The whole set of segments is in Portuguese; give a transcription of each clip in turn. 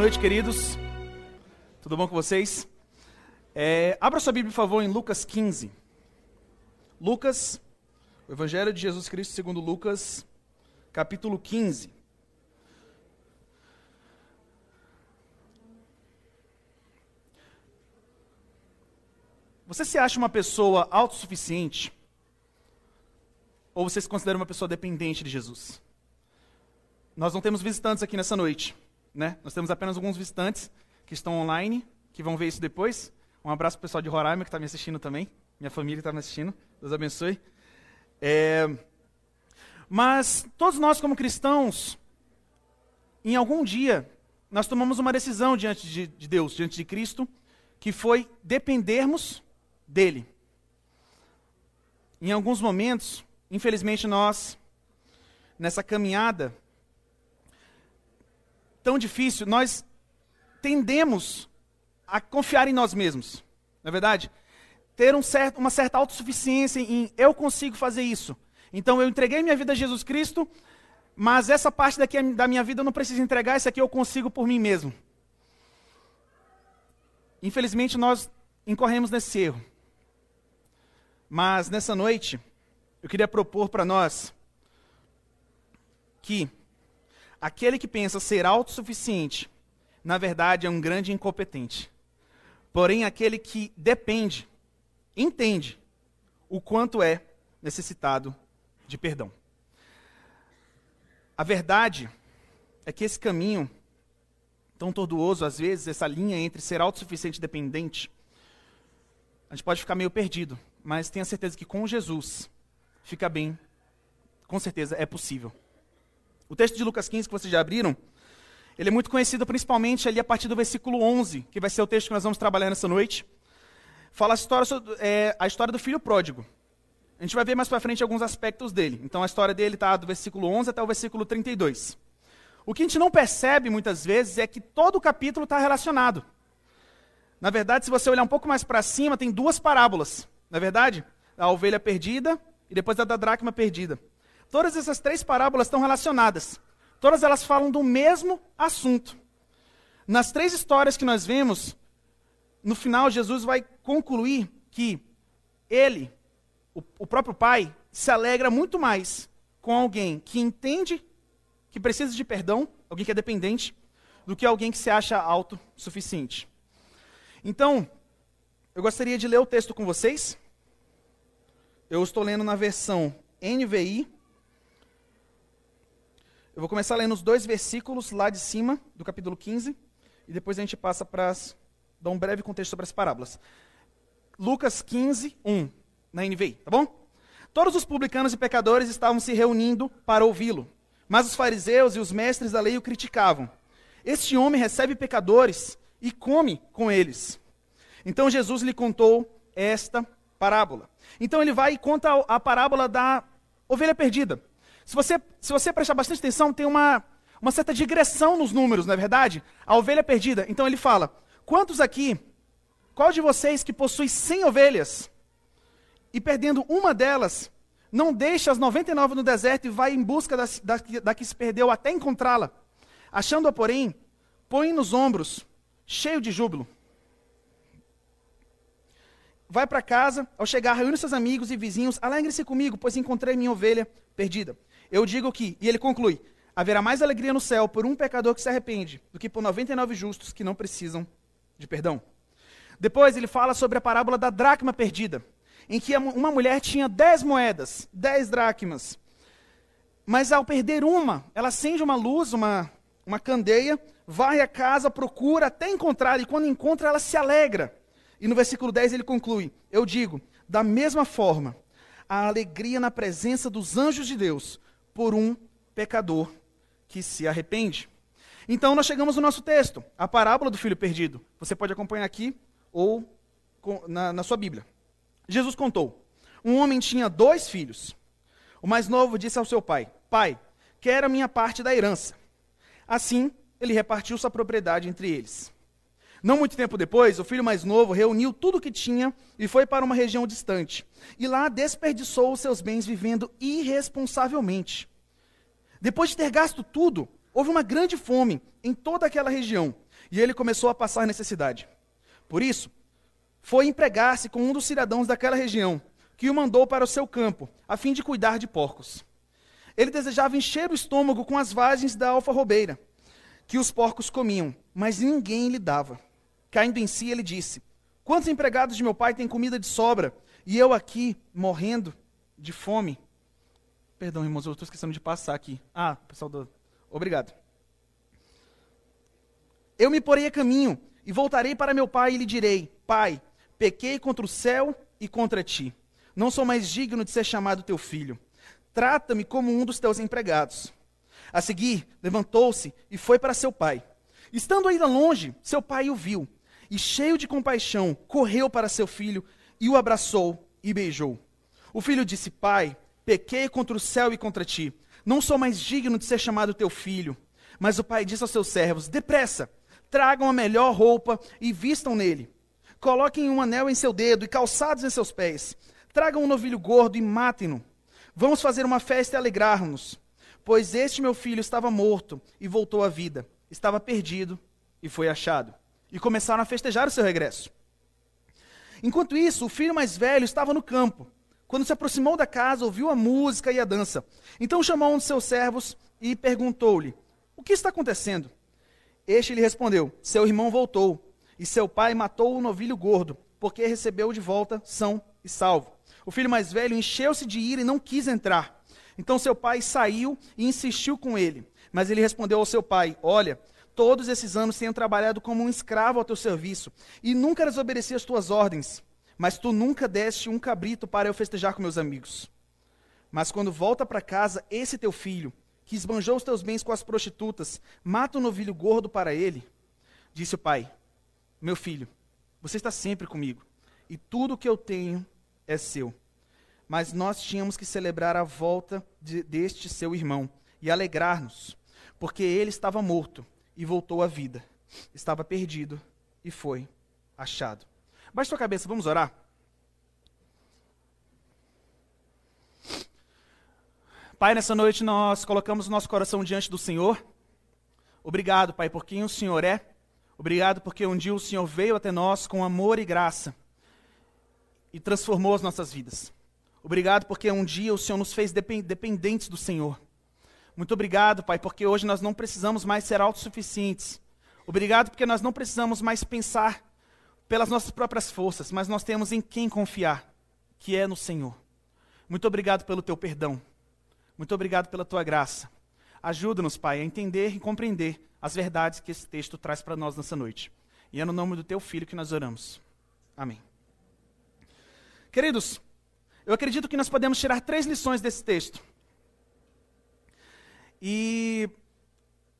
noite, queridos. Tudo bom com vocês? É, abra sua Bíblia, por favor, em Lucas 15. Lucas, o Evangelho de Jesus Cristo segundo Lucas, capítulo 15. Você se acha uma pessoa autossuficiente? Ou você se considera uma pessoa dependente de Jesus? Nós não temos visitantes aqui nessa noite, né? Nós temos apenas alguns visitantes que estão online, que vão ver isso depois. Um abraço para o pessoal de Roraima que está me assistindo também, minha família está me assistindo. Deus abençoe. É... Mas todos nós, como cristãos, em algum dia, nós tomamos uma decisão diante de, de Deus, diante de Cristo, que foi dependermos dele. Em alguns momentos, infelizmente, nós, nessa caminhada tão difícil, nós tendemos a confiar em nós mesmos. Não é verdade? Ter um certo, uma certa autossuficiência em eu consigo fazer isso. Então eu entreguei minha vida a Jesus Cristo, mas essa parte daqui da minha vida eu não preciso entregar, isso aqui eu consigo por mim mesmo. Infelizmente nós incorremos nesse erro. Mas nessa noite, eu queria propor para nós que aquele que pensa ser autossuficiente, na verdade é um grande incompetente. Porém, aquele que depende, entende o quanto é necessitado de perdão. A verdade é que esse caminho tão tortuoso, às vezes, essa linha entre ser autossuficiente e dependente, a gente pode ficar meio perdido, mas tenha certeza que com Jesus fica bem, com certeza é possível. O texto de Lucas 15 que vocês já abriram, ele é muito conhecido principalmente ali a partir do versículo 11, que vai ser o texto que nós vamos trabalhar nessa noite. Fala a história, é, a história do filho pródigo. A gente vai ver mais para frente alguns aspectos dele. Então a história dele está do versículo 11 até o versículo 32. O que a gente não percebe muitas vezes é que todo o capítulo está relacionado. Na verdade, se você olhar um pouco mais para cima, tem duas parábolas. Na verdade, a ovelha perdida e depois a da dracma perdida. Todas essas três parábolas estão relacionadas. Todas elas falam do mesmo assunto. Nas três histórias que nós vemos, no final Jesus vai concluir que ele, o, o próprio Pai, se alegra muito mais com alguém que entende que precisa de perdão, alguém que é dependente, do que alguém que se acha autossuficiente. Então, eu gostaria de ler o texto com vocês. Eu estou lendo na versão NVI, eu vou começar lendo os dois versículos lá de cima, do capítulo 15, e depois a gente passa para dar um breve contexto sobre as parábolas. Lucas 15, 1, na NVI, tá bom? Todos os publicanos e pecadores estavam se reunindo para ouvi-lo, mas os fariseus e os mestres da lei o criticavam. Este homem recebe pecadores e come com eles. Então Jesus lhe contou esta parábola. Então ele vai e conta a parábola da ovelha perdida. Se você, se você prestar bastante atenção, tem uma, uma certa digressão nos números, não é verdade? A ovelha perdida. Então ele fala: quantos aqui, qual de vocês que possui 100 ovelhas e perdendo uma delas, não deixa as 99 no deserto e vai em busca da, da, da que se perdeu até encontrá-la? Achando-a, porém, põe nos ombros, cheio de júbilo. Vai para casa, ao chegar, reúne seus amigos e vizinhos, alegre-se comigo, pois encontrei minha ovelha perdida. Eu digo que, e ele conclui: haverá mais alegria no céu por um pecador que se arrepende do que por 99 justos que não precisam de perdão. Depois ele fala sobre a parábola da dracma perdida, em que uma mulher tinha 10 moedas, 10 dracmas. Mas ao perder uma, ela acende uma luz, uma, uma candeia, vai à casa, procura até encontrar, e quando encontra, ela se alegra. E no versículo 10 ele conclui: Eu digo, da mesma forma, a alegria na presença dos anjos de Deus por um pecador que se arrepende. Então nós chegamos no nosso texto, a parábola do filho perdido. Você pode acompanhar aqui ou na, na sua Bíblia. Jesus contou: um homem tinha dois filhos. O mais novo disse ao seu pai: Pai, quero a minha parte da herança. Assim, ele repartiu sua propriedade entre eles. Não muito tempo depois, o filho mais novo reuniu tudo o que tinha e foi para uma região distante. E lá desperdiçou os seus bens vivendo irresponsavelmente. Depois de ter gasto tudo, houve uma grande fome em toda aquela região. e ele começou a passar necessidade. Por isso, foi empregar-se com um dos cidadãos daquela região, que o mandou para o seu campo, a fim de cuidar de porcos. Ele desejava encher o estômago com as vagens da alfarrobeira, que os porcos comiam, mas ninguém lhe dava. Caindo em si, ele disse: Quantos empregados de meu pai têm comida de sobra, e eu aqui morrendo de fome? Perdão, irmãos, eu estou esquecendo de passar aqui. Ah, pessoal do. Obrigado. Eu me porei a caminho e voltarei para meu pai e lhe direi: Pai, pequei contra o céu e contra ti. Não sou mais digno de ser chamado teu filho. Trata-me como um dos teus empregados. A seguir, levantou-se e foi para seu pai. Estando ainda longe, seu pai o viu e, cheio de compaixão, correu para seu filho e o abraçou e beijou. O filho disse: Pai, pequei contra o céu e contra ti. Não sou mais digno de ser chamado teu filho. Mas o pai disse aos seus servos: Depressa, tragam a melhor roupa e vistam nele. Coloquem um anel em seu dedo e calçados em seus pés. Tragam um novilho gordo e matem-no. Vamos fazer uma festa e alegrar-nos. Pois este meu filho estava morto e voltou à vida. Estava perdido e foi achado. E começaram a festejar o seu regresso. Enquanto isso, o filho mais velho estava no campo. Quando se aproximou da casa, ouviu a música e a dança. Então chamou um de seus servos e perguntou-lhe: O que está acontecendo? Este lhe respondeu: Seu irmão voltou, e seu pai matou o novilho gordo, porque recebeu de volta são e salvo. O filho mais velho encheu-se de ira e não quis entrar. Então seu pai saiu e insistiu com ele. Mas ele respondeu ao seu pai: Olha, todos esses anos tenho trabalhado como um escravo ao teu serviço, e nunca desobedeci as tuas ordens. Mas tu nunca deste um cabrito para eu festejar com meus amigos. Mas quando volta para casa esse teu filho, que esbanjou os teus bens com as prostitutas, mata um novilho gordo para ele. Disse o pai: Meu filho, você está sempre comigo, e tudo o que eu tenho é seu. Mas nós tínhamos que celebrar a volta de, deste seu irmão e alegrar-nos, porque ele estava morto e voltou à vida, estava perdido e foi achado. Baixe sua cabeça, vamos orar? Pai, nessa noite nós colocamos o nosso coração diante do Senhor. Obrigado, Pai, por quem o Senhor é. Obrigado porque um dia o Senhor veio até nós com amor e graça e transformou as nossas vidas. Obrigado porque um dia o Senhor nos fez dependentes do Senhor. Muito obrigado, Pai, porque hoje nós não precisamos mais ser autossuficientes. Obrigado porque nós não precisamos mais pensar pelas nossas próprias forças, mas nós temos em quem confiar, que é no Senhor. Muito obrigado pelo teu perdão. Muito obrigado pela tua graça. Ajuda-nos, Pai, a entender e compreender as verdades que esse texto traz para nós nessa noite. E é no nome do teu filho que nós oramos. Amém. Queridos, eu acredito que nós podemos tirar três lições desse texto. E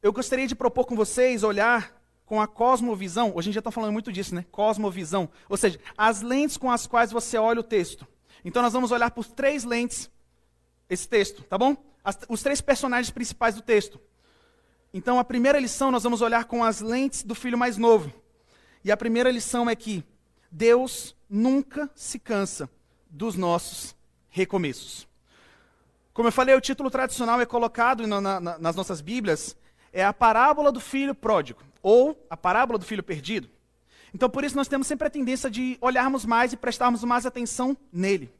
eu gostaria de propor com vocês olhar com a cosmovisão, hoje em dia está falando muito disso, né? Cosmovisão. Ou seja, as lentes com as quais você olha o texto. Então nós vamos olhar por três lentes esse texto, tá bom? As, os três personagens principais do texto. Então, a primeira lição nós vamos olhar com as lentes do filho mais novo. E a primeira lição é que Deus nunca se cansa dos nossos recomeços. Como eu falei, o título tradicional é colocado na, na, nas nossas Bíblias, é a parábola do filho pródigo, ou a parábola do filho perdido. Então, por isso, nós temos sempre a tendência de olharmos mais e prestarmos mais atenção nele.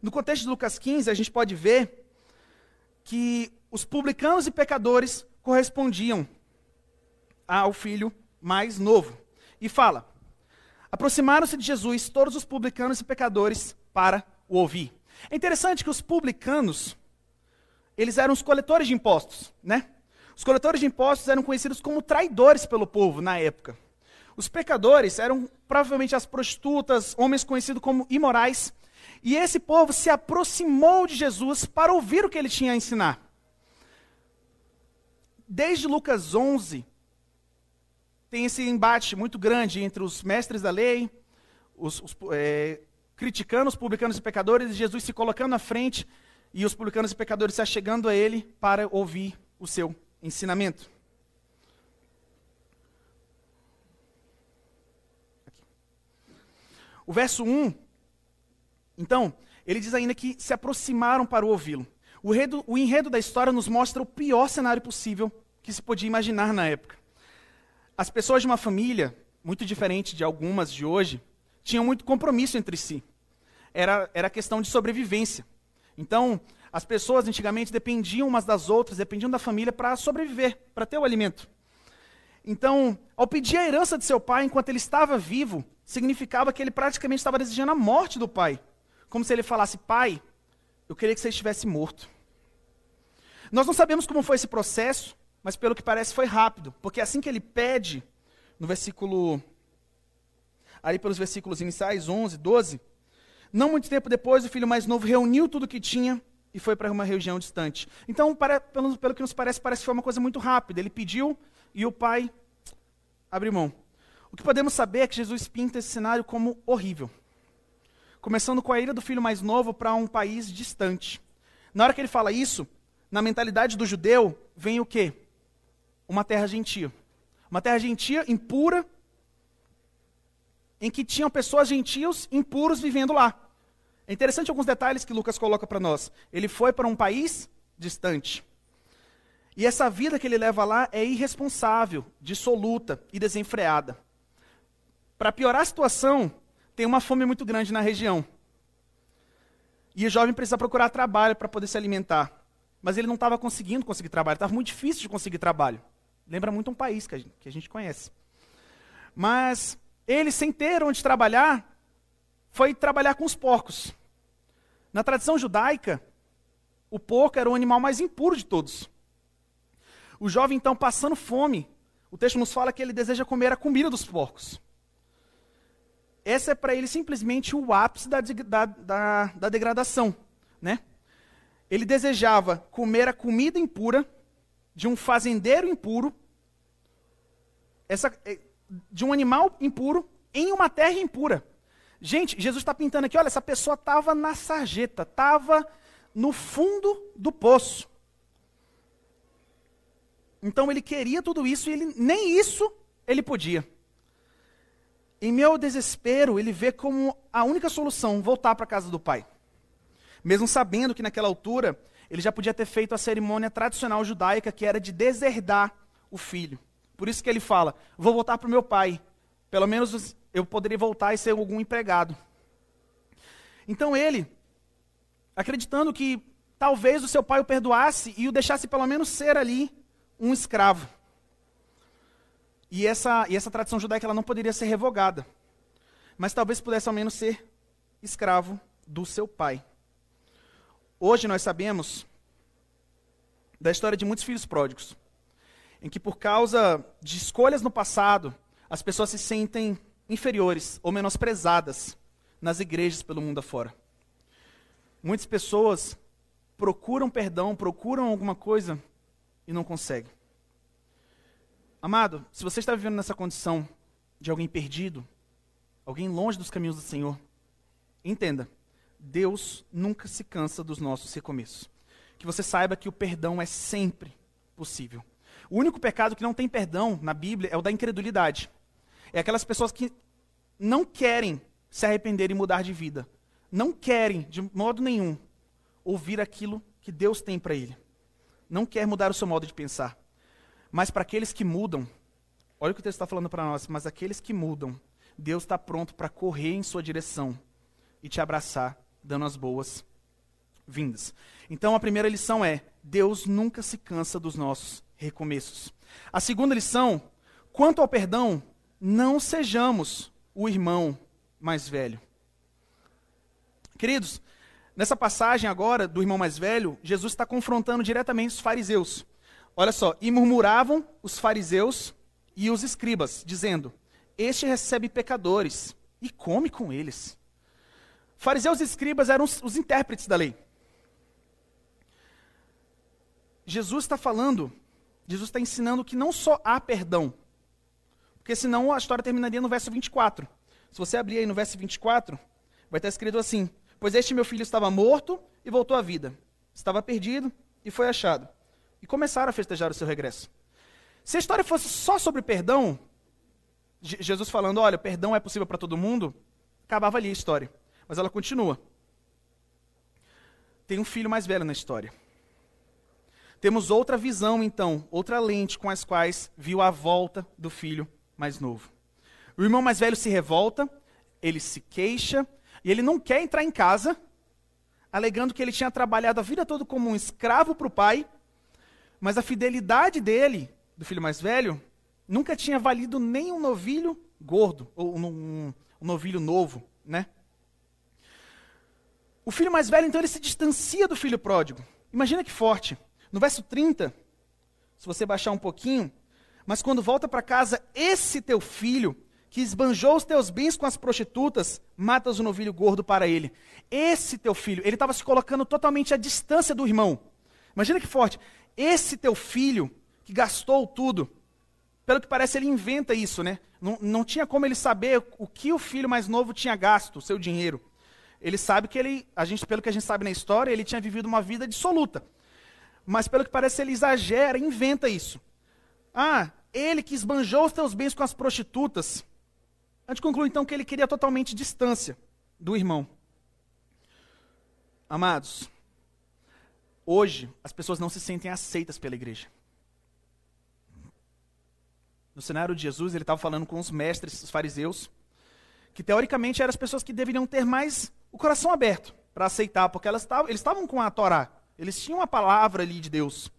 No contexto de Lucas 15, a gente pode ver que os publicanos e pecadores correspondiam ao filho mais novo. E fala: Aproximaram-se de Jesus todos os publicanos e pecadores para o ouvir. É interessante que os publicanos, eles eram os coletores de impostos, né? Os coletores de impostos eram conhecidos como traidores pelo povo na época. Os pecadores eram provavelmente as prostitutas, homens conhecidos como imorais, e esse povo se aproximou de Jesus para ouvir o que ele tinha a ensinar. Desde Lucas 11, tem esse embate muito grande entre os mestres da lei, os, os é, criticando os publicanos e pecadores, e Jesus se colocando à frente e os publicanos e pecadores se achegando a ele para ouvir o seu ensinamento. O verso 1 então, ele diz ainda que se aproximaram para ouvi-lo. O, o enredo da história nos mostra o pior cenário possível que se podia imaginar na época. as pessoas de uma família, muito diferente de algumas de hoje, tinham muito compromisso entre si. Era, era questão de sobrevivência. Então, as pessoas antigamente dependiam umas das outras, dependiam da família para sobreviver, para ter o alimento. Então, ao pedir a herança de seu pai enquanto ele estava vivo, significava que ele praticamente estava desejando a morte do pai. Como se ele falasse: Pai, eu queria que você estivesse morto. Nós não sabemos como foi esse processo, mas pelo que parece foi rápido, porque assim que ele pede, no versículo. Ali pelos versículos iniciais, 11, 12. Não muito tempo depois, o filho mais novo reuniu tudo que tinha e foi para uma região distante. Então, para, pelo, pelo que nos parece, parece que foi uma coisa muito rápida. Ele pediu e o pai abriu mão. O que podemos saber é que Jesus pinta esse cenário como horrível. Começando com a ida do filho mais novo para um país distante. Na hora que ele fala isso, na mentalidade do judeu, vem o quê? Uma terra gentia. Uma terra gentia, impura, em que tinham pessoas gentios impuros vivendo lá. É interessante alguns detalhes que Lucas coloca para nós. Ele foi para um país distante. E essa vida que ele leva lá é irresponsável, dissoluta e desenfreada. Para piorar a situação, tem uma fome muito grande na região. E o jovem precisa procurar trabalho para poder se alimentar. Mas ele não estava conseguindo conseguir trabalho, estava muito difícil de conseguir trabalho. Lembra muito um país que a, gente, que a gente conhece. Mas ele, sem ter onde trabalhar, foi trabalhar com os porcos. Na tradição judaica, o porco era o animal mais impuro de todos. O jovem, então, passando fome, o texto nos fala que ele deseja comer a comida dos porcos. Essa é para ele simplesmente o ápice da, da, da, da degradação. Né? Ele desejava comer a comida impura de um fazendeiro impuro, essa, eh, de um animal impuro em uma terra impura. Gente, Jesus está pintando aqui, olha, essa pessoa estava na sarjeta, estava no fundo do poço. Então ele queria tudo isso e ele, nem isso ele podia. Em meu desespero, ele vê como a única solução voltar para a casa do pai. Mesmo sabendo que naquela altura ele já podia ter feito a cerimônia tradicional judaica, que era de deserdar o filho. Por isso que ele fala: Vou voltar para o meu pai. Pelo menos eu poderia voltar e ser algum empregado. Então ele, acreditando que talvez o seu pai o perdoasse e o deixasse pelo menos ser ali um escravo. E essa, e essa tradição judaica ela não poderia ser revogada. Mas talvez pudesse ao menos ser escravo do seu pai. Hoje nós sabemos da história de muitos filhos pródigos, em que por causa de escolhas no passado, as pessoas se sentem inferiores ou menosprezadas nas igrejas pelo mundo afora. Muitas pessoas procuram perdão, procuram alguma coisa e não conseguem. Amado, se você está vivendo nessa condição de alguém perdido, alguém longe dos caminhos do Senhor, entenda Deus nunca se cansa dos nossos recomeços. Que você saiba que o perdão é sempre possível. O único pecado que não tem perdão na Bíblia é o da incredulidade. É aquelas pessoas que não querem se arrepender e mudar de vida. Não querem, de modo nenhum, ouvir aquilo que Deus tem para ele. Não quer mudar o seu modo de pensar. Mas para aqueles que mudam, olha o que o texto está falando para nós, mas aqueles que mudam, Deus está pronto para correr em sua direção e te abraçar dando as boas-vindas. Então a primeira lição é: Deus nunca se cansa dos nossos recomeços. A segunda lição, quanto ao perdão, não sejamos o irmão mais velho. Queridos, nessa passagem agora do irmão mais velho, Jesus está confrontando diretamente os fariseus. Olha só, e murmuravam os fariseus e os escribas, dizendo: Este recebe pecadores e come com eles. Fariseus e escribas eram os, os intérpretes da lei. Jesus está falando, Jesus está ensinando que não só há perdão, porque senão a história terminaria no verso 24. Se você abrir aí no verso 24, vai estar escrito assim: Pois este meu filho estava morto e voltou à vida, estava perdido e foi achado. E começaram a festejar o seu regresso. Se a história fosse só sobre perdão, Jesus falando, olha, perdão é possível para todo mundo, acabava ali a história. Mas ela continua. Tem um filho mais velho na história. temos outra visão, então, outra lente com as quais viu a volta do filho mais novo. O irmão mais velho se revolta, ele se queixa, e ele não quer entrar em casa, alegando que ele tinha trabalhado a vida toda como um escravo para o pai, mas a fidelidade dele, do filho mais velho, nunca tinha valido nem um novilho gordo, ou um, um, um novilho novo, né? O filho mais velho, então, ele se distancia do filho pródigo. Imagina que forte. No verso 30, se você baixar um pouquinho, mas quando volta para casa, esse teu filho, que esbanjou os teus bens com as prostitutas, matas o novilho gordo para ele. Esse teu filho, ele estava se colocando totalmente à distância do irmão. Imagina que forte. Esse teu filho, que gastou tudo, pelo que parece, ele inventa isso, né? Não, não tinha como ele saber o que o filho mais novo tinha gasto, o seu dinheiro. Ele sabe que ele, a gente, pelo que a gente sabe na história, ele tinha vivido uma vida dissoluta. Mas pelo que parece, ele exagera, inventa isso. Ah, ele que esbanjou os teus bens com as prostitutas. A gente conclui então que ele queria totalmente distância do irmão. Amados, hoje as pessoas não se sentem aceitas pela igreja. No cenário de Jesus, ele estava falando com os mestres, os fariseus, que teoricamente eram as pessoas que deveriam ter mais o coração aberto para aceitar, porque elas tavam, eles estavam com a Torá. Eles tinham a palavra ali de Deus.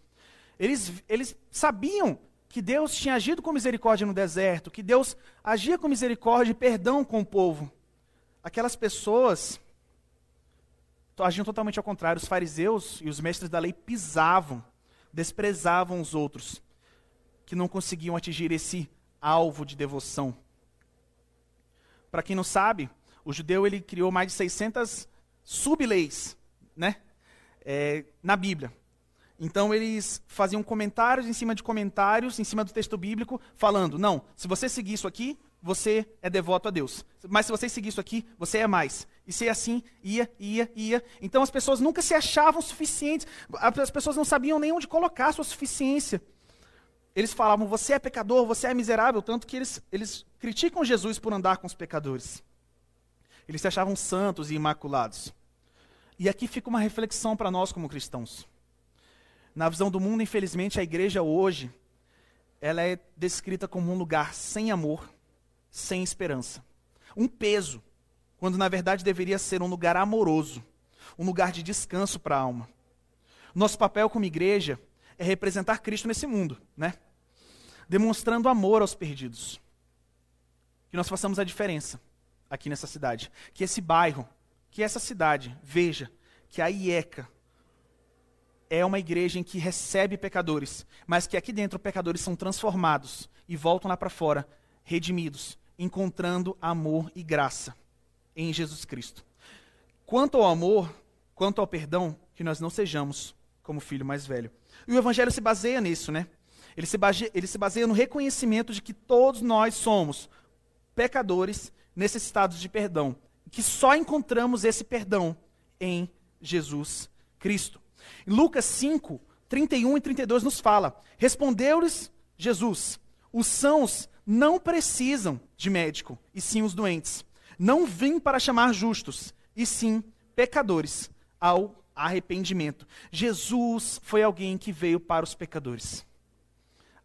Eles, eles sabiam que Deus tinha agido com misericórdia no deserto, que Deus agia com misericórdia e perdão com o povo. Aquelas pessoas agiam totalmente ao contrário. Os fariseus e os mestres da lei pisavam, desprezavam os outros, que não conseguiam atingir esse alvo de devoção. Para quem não sabe, o judeu ele criou mais de 600 subleis, né? é, na Bíblia. Então eles faziam comentários em cima de comentários, em cima do texto bíblico, falando: não, se você seguir isso aqui, você é devoto a Deus. Mas se você seguir isso aqui, você é mais. E se assim, ia, ia, ia. Então as pessoas nunca se achavam suficientes, as pessoas não sabiam nem onde colocar sua suficiência. Eles falavam: você é pecador, você é miserável, tanto que eles, eles criticam Jesus por andar com os pecadores. Eles se achavam santos e imaculados. E aqui fica uma reflexão para nós como cristãos. Na visão do mundo, infelizmente, a igreja hoje, ela é descrita como um lugar sem amor, sem esperança. Um peso, quando na verdade deveria ser um lugar amoroso, um lugar de descanso para a alma. Nosso papel como igreja é representar Cristo nesse mundo, né? Demonstrando amor aos perdidos. Que nós façamos a diferença aqui nessa cidade. Que esse bairro que essa cidade veja que a IECA é uma igreja em que recebe pecadores, mas que aqui dentro pecadores são transformados e voltam lá para fora, redimidos, encontrando amor e graça em Jesus Cristo. Quanto ao amor, quanto ao perdão, que nós não sejamos como filho mais velho. E o evangelho se baseia nisso, né? Ele se, baseia, ele se baseia no reconhecimento de que todos nós somos pecadores necessitados de perdão que só encontramos esse perdão em Jesus Cristo. Lucas 5, 31 e 32 nos fala: Respondeu-lhes Jesus: Os sãos não precisam de médico, e sim os doentes. Não vim para chamar justos, e sim pecadores ao arrependimento. Jesus foi alguém que veio para os pecadores.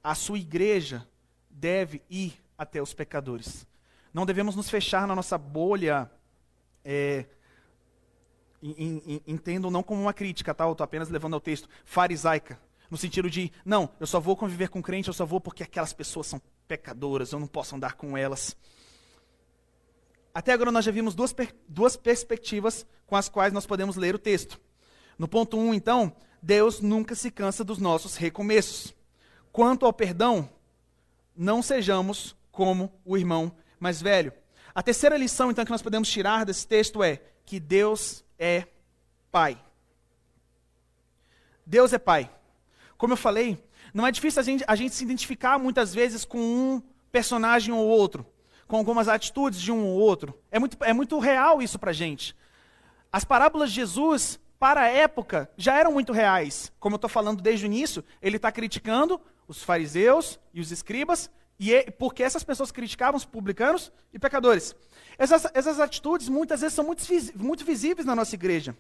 A sua igreja deve ir até os pecadores. Não devemos nos fechar na nossa bolha é, entendam não como uma crítica, tá? Eu estou apenas levando ao texto, farisaica. No sentido de, não, eu só vou conviver com crente, eu só vou porque aquelas pessoas são pecadoras, eu não posso andar com elas. Até agora nós já vimos duas, per duas perspectivas com as quais nós podemos ler o texto. No ponto 1, um, então, Deus nunca se cansa dos nossos recomeços. Quanto ao perdão, não sejamos como o irmão mais velho. A terceira lição, então, que nós podemos tirar desse texto é que Deus é Pai. Deus é Pai. Como eu falei, não é difícil a gente, a gente se identificar muitas vezes com um personagem ou outro, com algumas atitudes de um ou outro. É muito, é muito real isso para a gente. As parábolas de Jesus, para a época, já eram muito reais. Como eu estou falando desde o início, ele está criticando os fariseus e os escribas e é porque essas pessoas criticavam os publicanos e pecadores. Essas, essas atitudes muitas vezes são muito, muito visíveis na nossa igreja.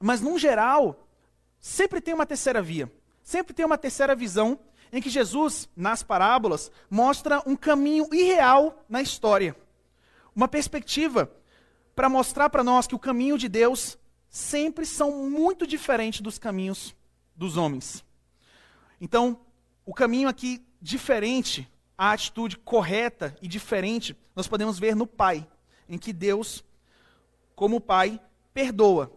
Mas, num geral, sempre tem uma terceira via, sempre tem uma terceira visão em que Jesus, nas parábolas, mostra um caminho irreal na história. Uma perspectiva para mostrar para nós que o caminho de Deus sempre são muito diferentes dos caminhos dos homens. Então, o caminho aqui diferente, a atitude correta e diferente, nós podemos ver no Pai, em que Deus, como Pai, perdoa.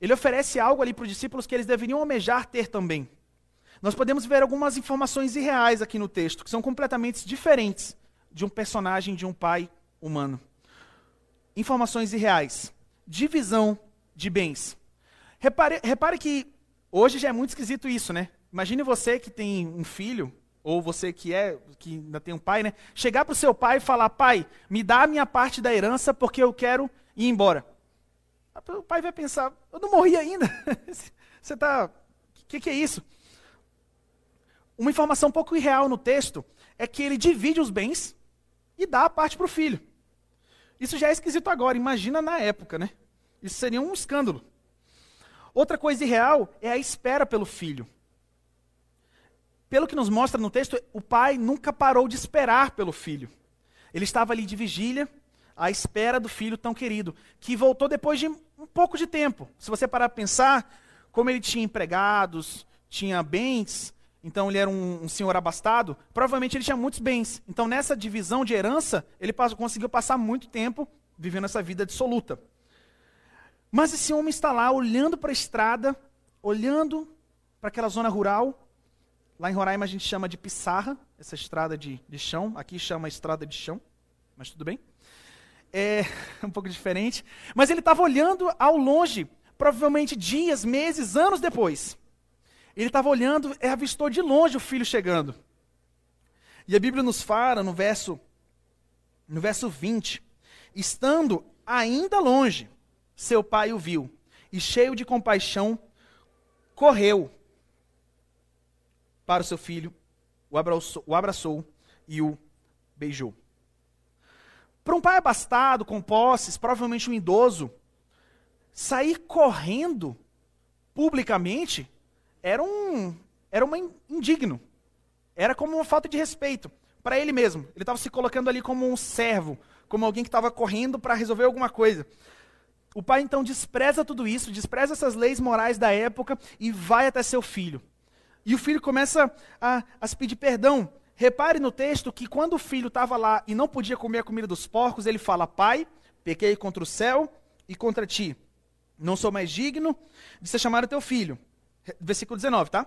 Ele oferece algo ali para os discípulos que eles deveriam almejar ter também. Nós podemos ver algumas informações irreais aqui no texto, que são completamente diferentes de um personagem de um pai humano. Informações irreais. Divisão de bens. Repare, repare que hoje já é muito esquisito isso, né? Imagine você que tem um filho, ou você que é, que ainda tem um pai, né? Chegar para o seu pai e falar, pai, me dá a minha parte da herança porque eu quero ir embora. O pai vai pensar, eu não morri ainda. você está. O que, que é isso? Uma informação um pouco irreal no texto é que ele divide os bens e dá a parte para o filho. Isso já é esquisito agora, imagina na época, né? Isso seria um escândalo. Outra coisa irreal é a espera pelo filho. Pelo que nos mostra no texto, o pai nunca parou de esperar pelo filho. Ele estava ali de vigília, à espera do filho tão querido, que voltou depois de um pouco de tempo. Se você parar para pensar, como ele tinha empregados, tinha bens, então ele era um, um, senhor abastado, provavelmente ele tinha muitos bens. Então nessa divisão de herança, ele passou, conseguiu passar muito tempo vivendo essa vida dissoluta. Mas esse homem está lá olhando para a estrada, olhando para aquela zona rural. Lá em Roraima a gente chama de pissarra, essa estrada de, de chão. Aqui chama estrada de chão, mas tudo bem. É um pouco diferente. Mas ele estava olhando ao longe, provavelmente dias, meses, anos depois. Ele estava olhando e avistou de longe o filho chegando. E a Bíblia nos fala no verso, no verso 20: Estando ainda longe, seu pai o viu, e cheio de compaixão, correu para o seu filho, o abraçou, o abraçou e o beijou. Para um pai abastado, com posses, provavelmente um idoso, sair correndo publicamente era um era uma indigno. Era como uma falta de respeito para ele mesmo. Ele estava se colocando ali como um servo, como alguém que estava correndo para resolver alguma coisa. O pai então despreza tudo isso, despreza essas leis morais da época e vai até seu filho. E o filho começa a, a se pedir perdão. Repare no texto que quando o filho estava lá e não podia comer a comida dos porcos, ele fala: Pai, pequei contra o céu e contra ti. Não sou mais digno de ser chamado teu filho. Versículo 19, tá?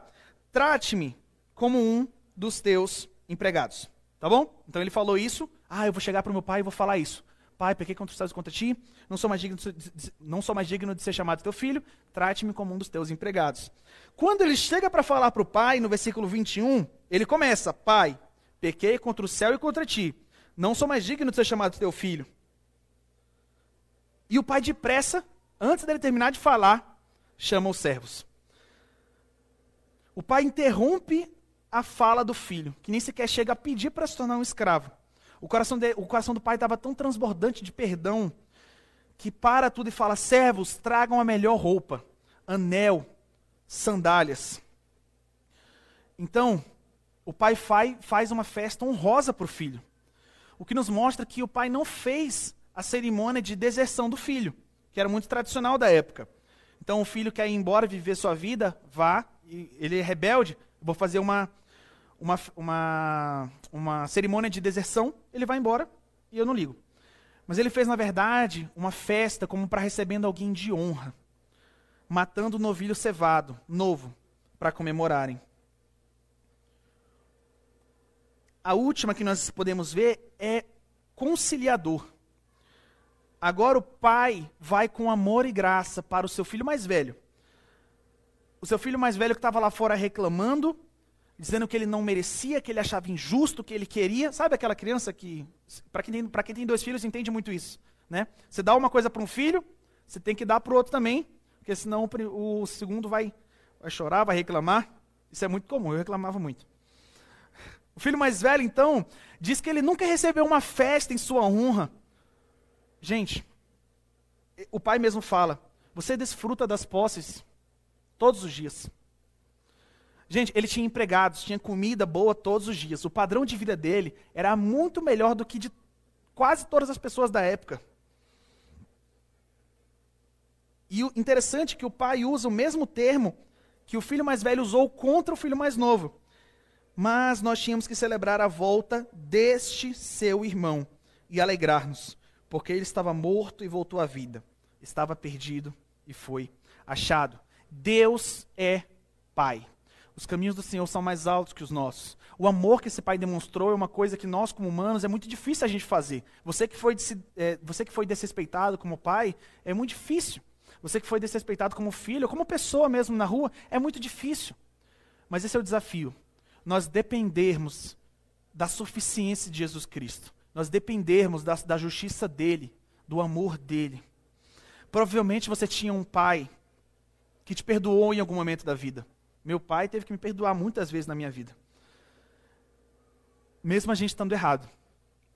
Trate-me como um dos teus empregados. Tá bom? Então ele falou isso. Ah, eu vou chegar para o meu pai e vou falar isso. Pai, pequei contra os céus e contra ti, não sou mais digno de, não sou mais digno de ser chamado teu filho, trate-me como um dos teus empregados. Quando ele chega para falar para o pai, no versículo 21, ele começa: Pai, pequei contra o céu e contra ti, não sou mais digno de ser chamado teu filho. E o pai, depressa, antes dele terminar de falar, chama os servos. O pai interrompe a fala do filho, que nem sequer chega a pedir para se tornar um escravo. O coração, de, o coração do pai estava tão transbordante de perdão que para tudo e fala: servos, tragam a melhor roupa, anel, sandálias. Então, o pai faz uma festa honrosa para o filho. O que nos mostra que o pai não fez a cerimônia de deserção do filho, que era muito tradicional da época. Então, o filho quer ir embora viver sua vida, vá, ele é rebelde, vou fazer uma uma, uma, uma cerimônia de deserção, ele vai embora e eu não ligo. Mas ele fez, na verdade, uma festa como para recebendo alguém de honra, matando um novilho cevado, novo, para comemorarem. A última que nós podemos ver é conciliador. Agora o pai vai com amor e graça para o seu filho mais velho. O seu filho mais velho que estava lá fora reclamando, dizendo que ele não merecia, que ele achava injusto, que ele queria. Sabe aquela criança que, para quem, tem, quem tem dois filhos, entende muito isso. Né? Você dá uma coisa para um filho, você tem que dar para o outro também, porque senão o, o segundo vai, vai chorar, vai reclamar. Isso é muito comum, eu reclamava muito. O filho mais velho, então, diz que ele nunca recebeu uma festa em sua honra. Gente, o pai mesmo fala: você desfruta das posses todos os dias. Gente, ele tinha empregados, tinha comida boa todos os dias. O padrão de vida dele era muito melhor do que de quase todas as pessoas da época. E o interessante é que o pai usa o mesmo termo que o filho mais velho usou contra o filho mais novo. Mas nós tínhamos que celebrar a volta deste seu irmão e alegrar-nos, porque ele estava morto e voltou à vida, estava perdido e foi achado. Deus é Pai. Os caminhos do Senhor são mais altos que os nossos. O amor que esse pai demonstrou é uma coisa que nós, como humanos, é muito difícil a gente fazer. Você que foi, é, você que foi desrespeitado como pai, é muito difícil. Você que foi desrespeitado como filho, como pessoa mesmo na rua, é muito difícil. Mas esse é o desafio. Nós dependermos da suficiência de Jesus Cristo. Nós dependermos da, da justiça dele, do amor dele. Provavelmente você tinha um pai que te perdoou em algum momento da vida. Meu pai teve que me perdoar muitas vezes na minha vida. Mesmo a gente estando errado.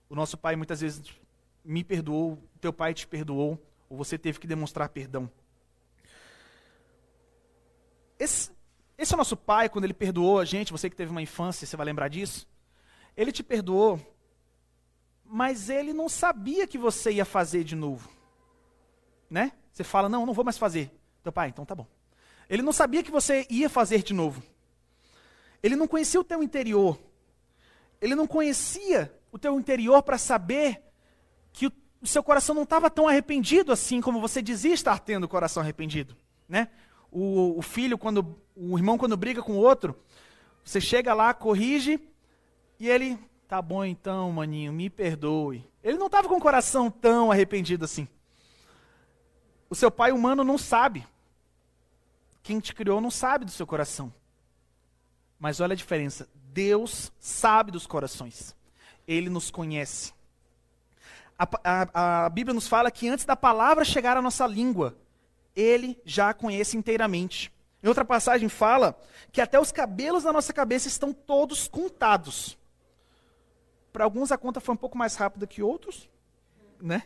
O nosso pai muitas vezes me perdoou, teu pai te perdoou, ou você teve que demonstrar perdão. Esse, esse é o nosso pai, quando ele perdoou a gente, você que teve uma infância, você vai lembrar disso. Ele te perdoou, mas ele não sabia que você ia fazer de novo. Né? Você fala, não, não vou mais fazer. Teu pai, então tá bom. Ele não sabia que você ia fazer de novo. Ele não conhecia o teu interior. Ele não conhecia o teu interior para saber que o, seu coração não estava tão arrependido assim como você dizia estar tendo o coração arrependido, né? O, o filho quando o irmão quando briga com o outro, você chega lá, corrige e ele, tá bom então, maninho, me perdoe. Ele não estava com o coração tão arrependido assim. O seu pai humano não sabe quem te criou não sabe do seu coração. Mas olha a diferença. Deus sabe dos corações. Ele nos conhece. A, a, a, Bíblia nos fala que antes da palavra chegar à nossa língua, ele já a conhece inteiramente. Em outra passagem fala que até os cabelos da nossa cabeça estão todos contados. Para alguns a conta foi um pouco mais rápida que outros, né?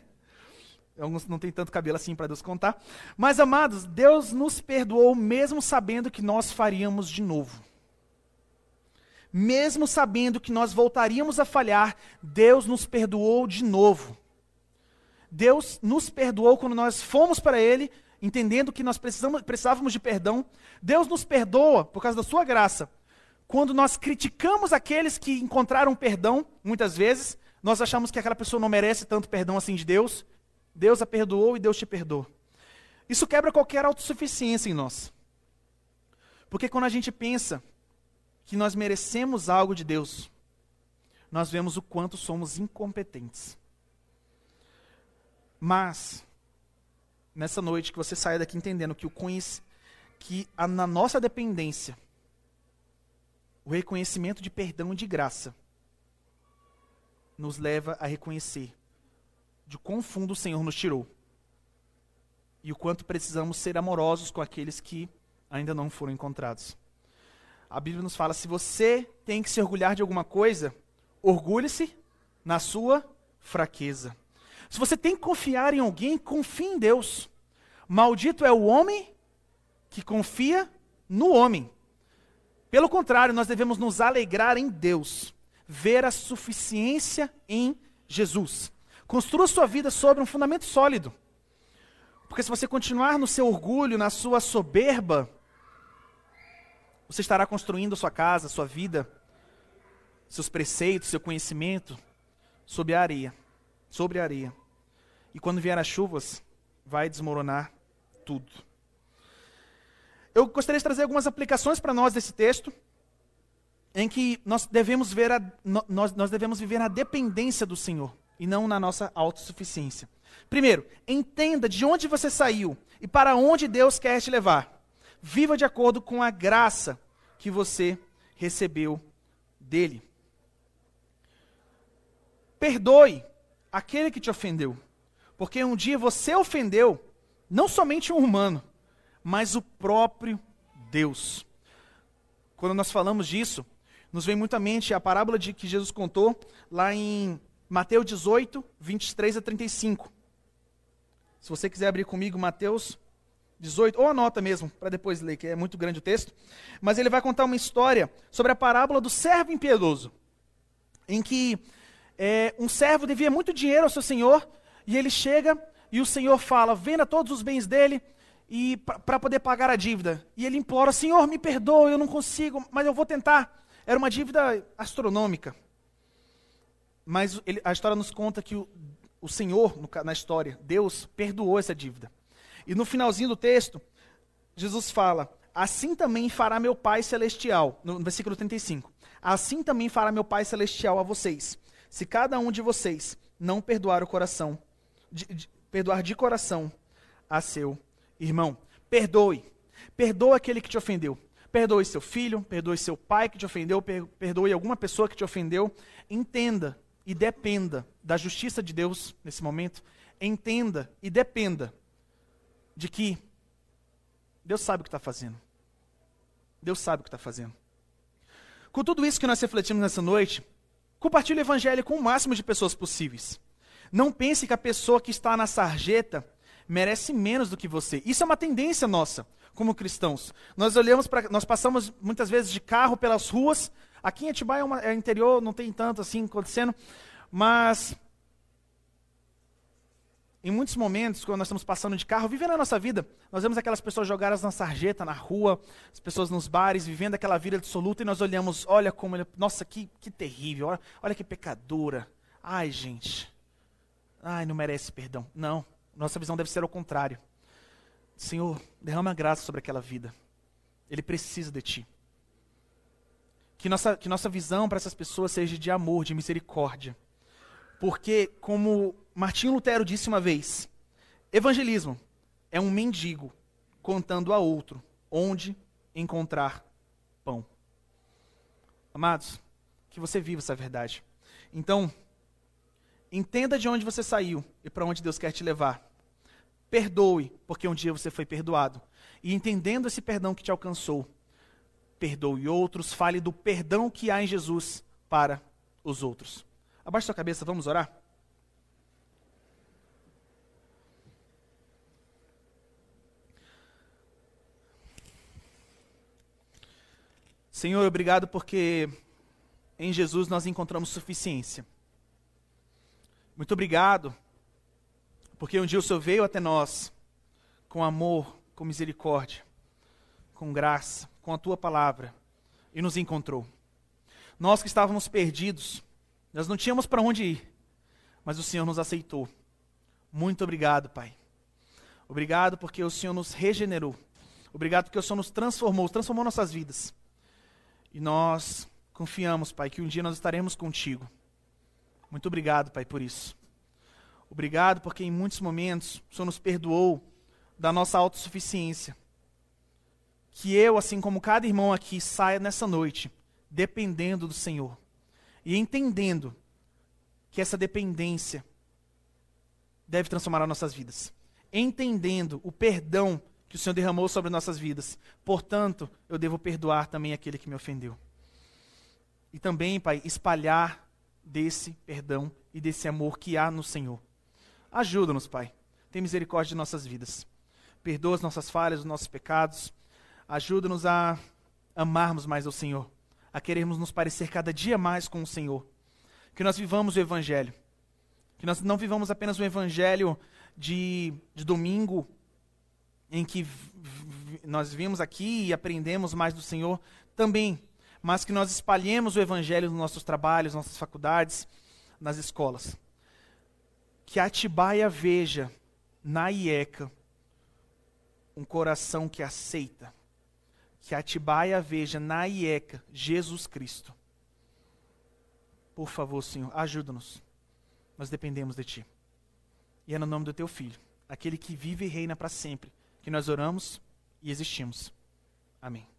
Alguns não têm tanto cabelo assim para Deus contar. Mas, amados, Deus nos perdoou mesmo sabendo que nós faríamos de novo. Mesmo sabendo que nós voltaríamos a falhar, Deus nos perdoou de novo. Deus nos perdoou quando nós fomos para Ele, entendendo que nós precisávamos de perdão. Deus nos perdoa por causa da Sua graça. Quando nós criticamos aqueles que encontraram perdão, muitas vezes, nós achamos que aquela pessoa não merece tanto perdão assim de Deus. Deus a perdoou e Deus te perdoa. Isso quebra qualquer autossuficiência em nós. Porque quando a gente pensa que nós merecemos algo de Deus, nós vemos o quanto somos incompetentes. Mas, nessa noite, que você saia daqui entendendo que, o conhece, que a, na nossa dependência, o reconhecimento de perdão e de graça nos leva a reconhecer de quão fundo o Senhor nos tirou. E o quanto precisamos ser amorosos com aqueles que ainda não foram encontrados. A Bíblia nos fala: se você tem que se orgulhar de alguma coisa, orgulhe-se na sua fraqueza. Se você tem que confiar em alguém, confie em Deus. Maldito é o homem que confia no homem. Pelo contrário, nós devemos nos alegrar em Deus, ver a suficiência em Jesus. Construa sua vida sobre um fundamento sólido. Porque se você continuar no seu orgulho, na sua soberba, você estará construindo sua casa, sua vida, seus preceitos, seu conhecimento sobre a areia, sobre a areia. E quando vier as chuvas, vai desmoronar tudo. Eu gostaria de trazer algumas aplicações para nós desse texto, em que nós devemos, ver a, nós, nós devemos viver na dependência do Senhor e não na nossa autossuficiência. Primeiro, entenda de onde você saiu e para onde Deus quer te levar. Viva de acordo com a graça que você recebeu dele. Perdoe aquele que te ofendeu, porque um dia você ofendeu não somente um humano, mas o próprio Deus. Quando nós falamos disso, nos vem muito à mente a parábola de que Jesus contou lá em Mateus 18, 23 a 35. Se você quiser abrir comigo Mateus 18, ou anota mesmo, para depois ler, que é muito grande o texto. Mas ele vai contar uma história sobre a parábola do servo impiedoso, em que é, um servo devia muito dinheiro ao seu senhor, e ele chega e o senhor fala: venda todos os bens dele e para poder pagar a dívida. E ele implora: Senhor, me perdoe, eu não consigo, mas eu vou tentar. Era uma dívida astronômica. Mas ele, a história nos conta que o, o Senhor, no, na história, Deus perdoou essa dívida. E no finalzinho do texto, Jesus fala: Assim também fará meu Pai Celestial, no versículo 35. Assim também fará meu Pai Celestial a vocês, se cada um de vocês não perdoar o coração, de, de, perdoar de coração a seu irmão. Perdoe. Perdoa aquele que te ofendeu. Perdoe seu filho, perdoe seu pai que te ofendeu, perdoe alguma pessoa que te ofendeu. Entenda e dependa da justiça de Deus nesse momento. Entenda e dependa de que Deus sabe o que está fazendo. Deus sabe o que está fazendo. Com tudo isso que nós refletimos nessa noite, compartilhe o evangelho com o máximo de pessoas possíveis. Não pense que a pessoa que está na sarjeta merece menos do que você. Isso é uma tendência nossa, como cristãos. Nós olhamos para, nós passamos muitas vezes de carro pelas ruas. Aqui em Atibaia é, uma, é interior, não tem tanto assim acontecendo, mas em muitos momentos, quando nós estamos passando de carro, vivendo a nossa vida, nós vemos aquelas pessoas jogadas na sarjeta, na rua, as pessoas nos bares, vivendo aquela vida absoluta, e nós olhamos, olha como ele, nossa, que, que terrível, olha, olha que pecadora. Ai, gente, ai, não merece perdão. Não, nossa visão deve ser ao contrário. Senhor, derrama graça sobre aquela vida. Ele precisa de ti. Que nossa, que nossa visão para essas pessoas seja de amor, de misericórdia. Porque, como Martinho Lutero disse uma vez: evangelismo é um mendigo contando a outro onde encontrar pão. Amados, que você viva essa verdade. Então, entenda de onde você saiu e para onde Deus quer te levar. Perdoe, porque um dia você foi perdoado. E entendendo esse perdão que te alcançou, perdoe outros, fale do perdão que há em Jesus para os outros. Abaixe sua cabeça, vamos orar? Senhor, obrigado porque em Jesus nós encontramos suficiência. Muito obrigado, porque um dia o Senhor veio até nós com amor, com misericórdia, com graça, com a tua palavra e nos encontrou. Nós que estávamos perdidos, nós não tínhamos para onde ir, mas o Senhor nos aceitou. Muito obrigado, Pai. Obrigado porque o Senhor nos regenerou. Obrigado porque o Senhor nos transformou, transformou nossas vidas. E nós confiamos, Pai, que um dia nós estaremos contigo. Muito obrigado, Pai, por isso. Obrigado porque em muitos momentos o Senhor nos perdoou da nossa autossuficiência. Que eu, assim como cada irmão aqui, saia nessa noite dependendo do Senhor e entendendo que essa dependência deve transformar as nossas vidas. Entendendo o perdão que o Senhor derramou sobre nossas vidas. Portanto, eu devo perdoar também aquele que me ofendeu. E também, Pai, espalhar desse perdão e desse amor que há no Senhor. Ajuda-nos, Pai. Tem misericórdia de nossas vidas. Perdoa as nossas falhas, os nossos pecados. Ajuda-nos a amarmos mais ao Senhor, a querermos nos parecer cada dia mais com o Senhor. Que nós vivamos o Evangelho. Que nós não vivamos apenas o Evangelho de, de domingo em que nós vimos aqui e aprendemos mais do Senhor também, mas que nós espalhemos o Evangelho nos nossos trabalhos, nossas faculdades, nas escolas. Que Atibaia veja na IECA um coração que aceita. Que Atibaia veja na IECA Jesus Cristo. Por favor, Senhor, ajuda-nos. Nós dependemos de Ti. E é no nome do Teu Filho, aquele que vive e reina para sempre que nós oramos e existimos. Amém.